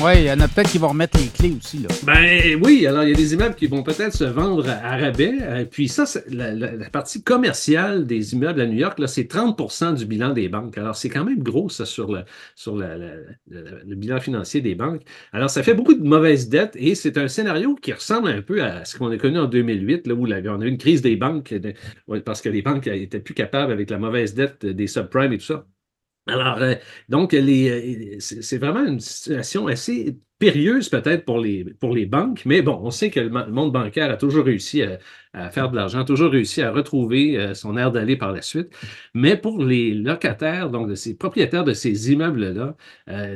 Oui, il y en a peut-être qui vont remettre les clés aussi. Là. Ben oui, alors il y a des immeubles qui vont peut-être se vendre à rabais. Euh, puis ça, la, partie commerciale des immeubles à New York, c'est 30% du bilan des banques. Alors c'est quand même gros, ça, sur, le, sur le bilan financier des banques. Alors ça fait beaucoup de mauvaises dettes et c'est un scénario qui ressemble un peu à ce qu'on a connu en 2008, là, où on a eu une crise des banques parce que les banques étaient plus capables avec la mauvaise dette des subprimes et tout ça. Alors, euh, donc, euh, c'est vraiment une situation assez périlleuse peut-être pour les, pour les banques, mais bon, on sait que le monde bancaire a toujours réussi à, faire de l'argent, toujours réussi à retrouver euh, son air d'aller par la suite. Mais pour les locataires, donc de ces propriétaires de ces immeubles-là,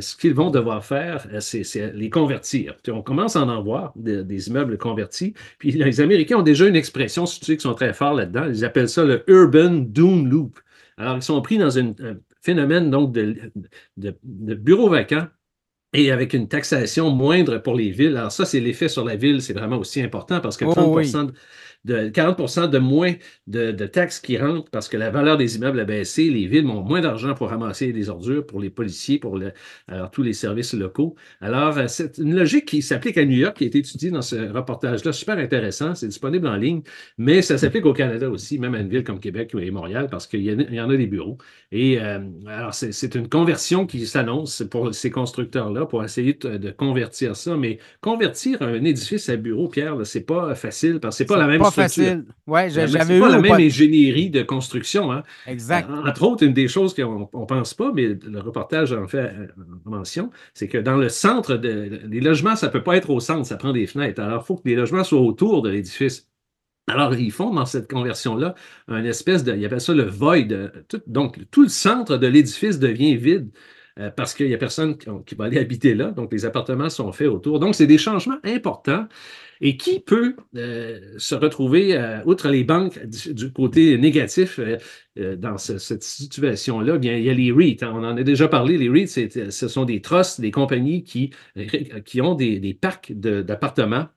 ce qu'ils vont devoir faire, c'est les convertir. On commence à en voir des immeubles convertis. Puis les Américains ont déjà une expression, sais, qui sont très forts là-dedans. Ils appellent ça le Urban Doom Loop. Alors, ils sont pris dans un phénomène donc de, de, de bureaux vacants et avec une taxation moindre pour les villes. Alors ça, c'est l'effet sur la ville, c'est vraiment aussi important parce que 30 de 40% de moins de, taxes qui rentrent parce que la valeur des immeubles a baissé, les villes ont moins d'argent pour ramasser des ordures pour les policiers, pour alors, tous les services locaux. Alors, euh, c'est une logique qui s'applique à New York, qui a été étudiée dans ce reportage-là, super intéressant, c'est disponible en ligne, mais ça s'applique au Canada aussi, même à une ville comme Québec et Montréal, parce qu'il y, en a des bureaux. Et euh, alors, c'est une conversion qui s'annonce pour ces constructeurs-là pour essayer de, convertir ça, mais convertir un édifice à bureau, Pierre, c'est pas facile parce que c'est pas la même facile. Ouais, j'avais pas la même ingénierie de construction. Hein. Exact. Entre autres, une des choses qu'on ne pense pas, mais le reportage en fait euh, mention, c'est que dans le centre, de, les logements, ça ne peut pas être au centre, ça prend des fenêtres. Alors, il faut que les logements soient autour de l'édifice. Alors, ils font dans cette conversion-là un espèce de, ils appellent ça le void. donc, tout le centre de l'édifice devient vide. Euh, parce qu'il n'y a personne qui, va aller habiter là. Donc, les appartements sont faits autour. Donc, c'est des changements importants. Et qui peut euh, se retrouver, euh, outre les banques, du, côté négatif dans cette situation-là? Bien, il y a les REIT. Hein. on en a déjà parlé. Les REIT, ce sont des trusts, des compagnies qui, qui ont des, des parcs d'appartements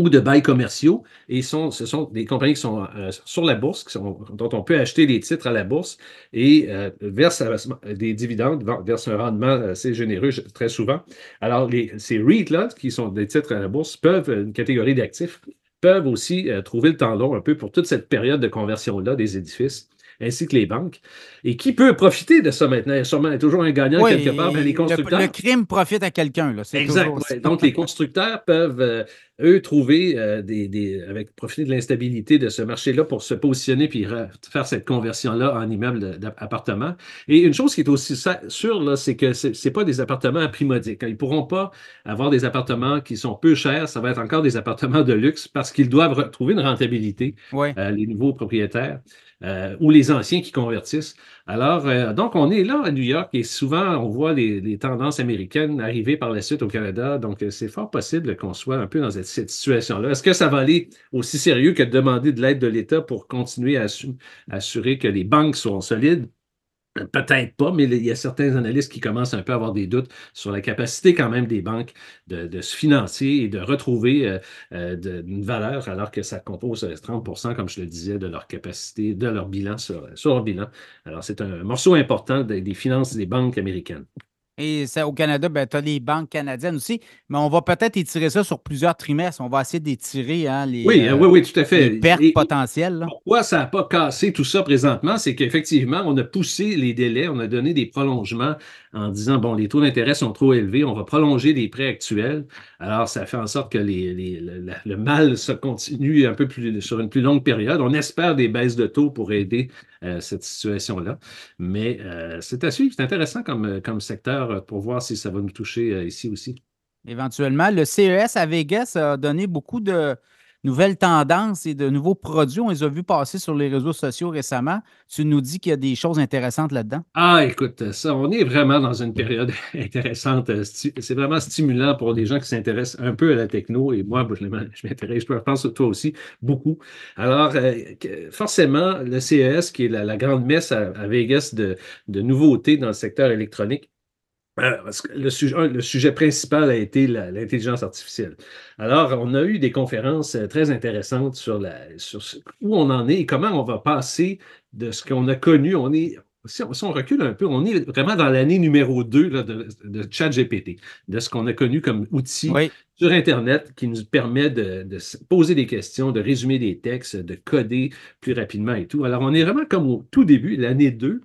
ou de bails commerciaux. Et sont, ce sont des compagnies qui sont euh, sur la bourse, dont on peut acheter des titres à la bourse et euh, versent des dividendes, versent un rendement assez généreux très souvent. Alors, les, ces REIT-là, qui sont des titres à la bourse, peuvent, une catégorie d'actifs, peuvent aussi euh, trouver le long un peu pour toute cette période de conversion-là des édifices ainsi que les banques. Et qui peut profiter de ça maintenant? Il y a sûrement toujours un gagnant quelque part, mais les constructeurs. Le, crime profite à quelqu'un. Exact. Donc, les constructeurs peuvent, euh, eux, trouver euh, des, avec profiter de l'instabilité de ce marché-là pour se positionner puis faire cette conversion-là en immeuble d'appartement. Et une chose qui est aussi sûre, c'est que ce n'est pas des appartements à prix modique. Ils ne pourront pas avoir des appartements qui sont peu chers. Ça va être encore des appartements de luxe parce qu'ils doivent trouver une rentabilité, euh, les nouveaux propriétaires. Euh, ou les anciens qui convertissent. Alors, euh, donc, on est là à New York et souvent, on voit les, tendances américaines arriver par la suite au Canada. Donc, c'est fort possible qu'on soit un peu dans cette, cette situation-là. Est-ce que ça va aller aussi sérieux que de demander de l'aide de l'État pour continuer à assurer que les banques sont solides? Peut-être pas, mais il y a certains analystes qui commencent un peu à avoir des doutes sur la capacité quand même des banques de, se financer et de retrouver euh, euh, une valeur alors que ça compose 30% euh, comme je le disais, de leur capacité, de leur bilan sur, leur bilan. Alors c'est un morceau important des finances des banques américaines. Et ça, au Canada, ben, tu as les banques canadiennes aussi, mais on va peut-être étirer ça sur plusieurs trimestres. On va essayer d'étirer hein, les, oui, oui, oui, tout à fait. pertes potentielles. Pourquoi ça n'a pas cassé tout ça présentement? C'est qu'effectivement, on a poussé les délais, on a donné des prolongements en disant, bon, les taux d'intérêt sont trop élevés, on va prolonger les prêts actuels. Alors, ça fait en sorte que les, le, mal se continue un peu plus sur une plus longue période. On espère des baisses de taux pour aider euh, cette situation-là. Mais euh, c'est à suivre. C'est intéressant comme, comme secteur pour voir si ça va nous toucher euh, ici aussi. Éventuellement, le CES à Vegas a donné beaucoup de, nouvelles tendances et de nouveaux produits. On les a vus passer sur les réseaux sociaux récemment. Tu nous dis qu'il y a des choses intéressantes là-dedans? Ah, écoute, ça, on est vraiment dans une période intéressante. C'est vraiment stimulant pour les gens qui s'intéressent un peu à la techno. Et moi, je m'intéresse, je pense toi aussi, beaucoup. Alors, euh, forcément, le CES, qui est la, grande messe à, Vegas de, de nouveautés dans le secteur électronique, le sujet, le sujet principal a été l'intelligence artificielle. Alors, on a eu des conférences euh, très intéressantes sur, la, sur où on en est et comment on va passer de ce qu'on a connu. On est, si on, recule un peu, on est vraiment dans l'année numéro 2 de, de ChatGPT, de ce qu'on a connu comme outil sur Internet qui nous permet de, de, poser des questions, de résumer des textes, de coder plus rapidement et tout. Alors, on est vraiment comme au tout début, l'année 2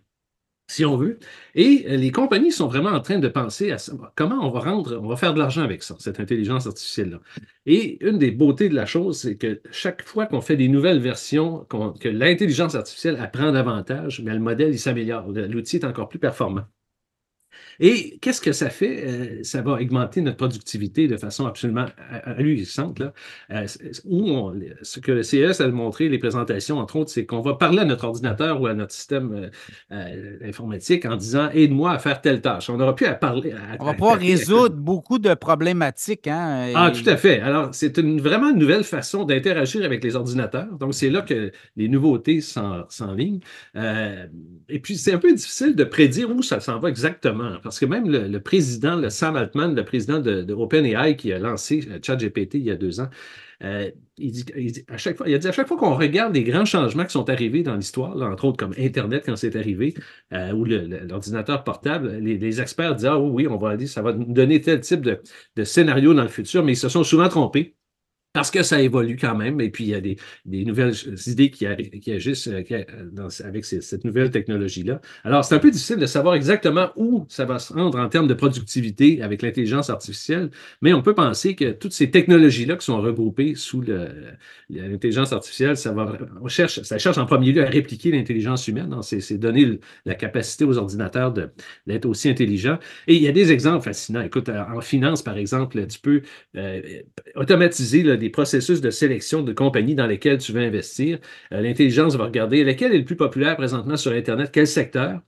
si on veut. Et euh, les compagnies sont vraiment en train de penser à comment on va rendre, on va faire de l'argent avec ça, cette intelligence artificielle-là? Et une des beautés de la chose, c'est que chaque fois qu'on fait des nouvelles versions, que l'intelligence artificielle apprend davantage, mais le modèle, s'améliore. L'outil est encore plus performant. Et qu'est-ce que ça fait? Euh, ça va augmenter notre productivité de façon absolument ahurissante. Là. Euh, ce que le CES a montré, les présentations, entre autres, c'est qu'on va parler à notre ordinateur ou à notre système euh, informatique en disant Aide-moi à faire telle tâche. On n'aura plus à parler. On va pouvoir résoudre beaucoup de problématiques. Hein, Ah, tout à fait. Alors, c'est une, vraiment une nouvelle façon d'interagir avec les ordinateurs. Donc, c'est là que les nouveautés s'enlignent. et puis, c'est un peu difficile de prédire où ça s'en va exactement. Parce que même le, président, le Sam Altman, le président de, OpenAI qui a lancé euh, ChatGPT il y a deux ans, euh, il, à chaque fois, il a dit à chaque fois qu'on regarde les grands changements qui sont arrivés dans l'histoire, entre autres comme Internet quand c'est arrivé, euh, ou l'ordinateur portable, les, experts disent Ah oui, on va ça va donner tel type de scénario dans le futur, mais ils se sont souvent trompés parce que ça évolue quand même, et puis il y a des, nouvelles idées qui, agissent euh, avec cette nouvelle technologie-là. Alors, c'est un peu difficile de savoir exactement où ça va se rendre en termes de productivité avec l'intelligence artificielle, mais on peut penser que toutes ces technologies-là qui sont regroupées sous l'intelligence artificielle, ça va, on cherche, ça cherche en premier lieu à répliquer l'intelligence humaine. C'est donner la capacité aux ordinateurs d'être aussi intelligents. Et il y a des exemples fascinants. Écoute, en finance, par exemple, tu peux euh, automatiser des processus de sélection de compagnies dans lesquelles tu veux investir. Euh, l'intelligence va regarder lequel est le plus populaire présentement sur Internet, quel secteur.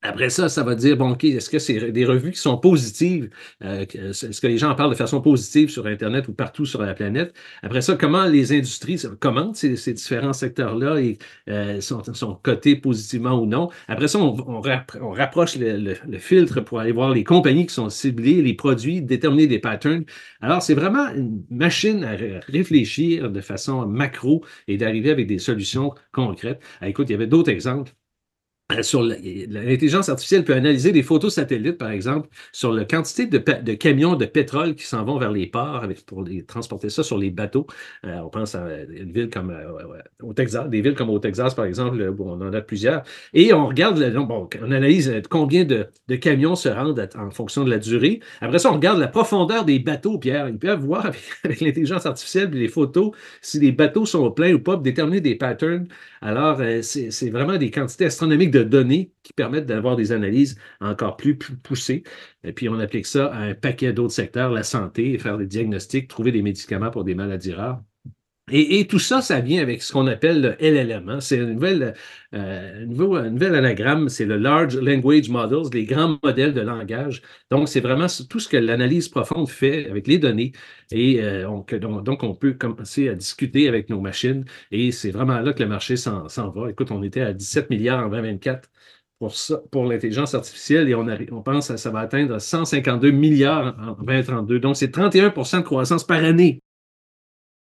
Après ça, ça va dire, bon, OK, est-ce que c'est des revues qui sont positives? Euh, est-ce que les gens en parlent de façon positive sur Internet ou partout sur la planète? Après ça, comment les industries commentent ces, différents secteurs-là et euh, sont, cotés positivement ou non? Après ça, on, rapproche le, filtre pour aller voir les compagnies qui sont ciblées, les produits, déterminer des patterns. Alors, c'est vraiment une machine à réfléchir de façon macro et d'arriver avec des solutions concrètes. Ah, écoute, il y avait d'autres exemples. Euh, sur l'intelligence artificielle peut analyser des photos satellites, par exemple, sur la quantité de, camions de pétrole qui s'en vont vers les ports pour les, transporter ça sur les bateaux. Euh, on pense à une ville comme euh, au Texas, des villes comme au Texas, par exemple, où on en a plusieurs. Et on regarde, bon, on analyse combien de, camions se rendent en fonction de la durée. Après ça, on regarde la profondeur des bateaux, Pierre. Ils peuvent voir avec, l'intelligence artificielle les photos si les bateaux sont pleins ou pas, déterminer des patterns. Alors, c'est vraiment des quantités astronomiques de de données qui permettent d'avoir des analyses encore plus, poussées. Et puis, on applique ça à un paquet d'autres secteurs, la santé, faire des diagnostics, trouver des médicaments pour des maladies rares. Et, tout ça, ça vient avec ce qu'on appelle le LLM. Hein. C'est un nouvel, euh, nouvel, anagramme, c'est le Large Language Models, les grands modèles de langage. Donc, c'est vraiment tout ce que l'analyse profonde fait avec les données. Et euh, donc, on peut commencer à discuter avec nos machines. Et c'est vraiment là que le marché s'en va. Écoute, on était à 17 milliards en 2024 pour, pour l'intelligence artificielle et on, on pense que ça va atteindre 152 milliards en 2032. Donc, c'est 31% de croissance par année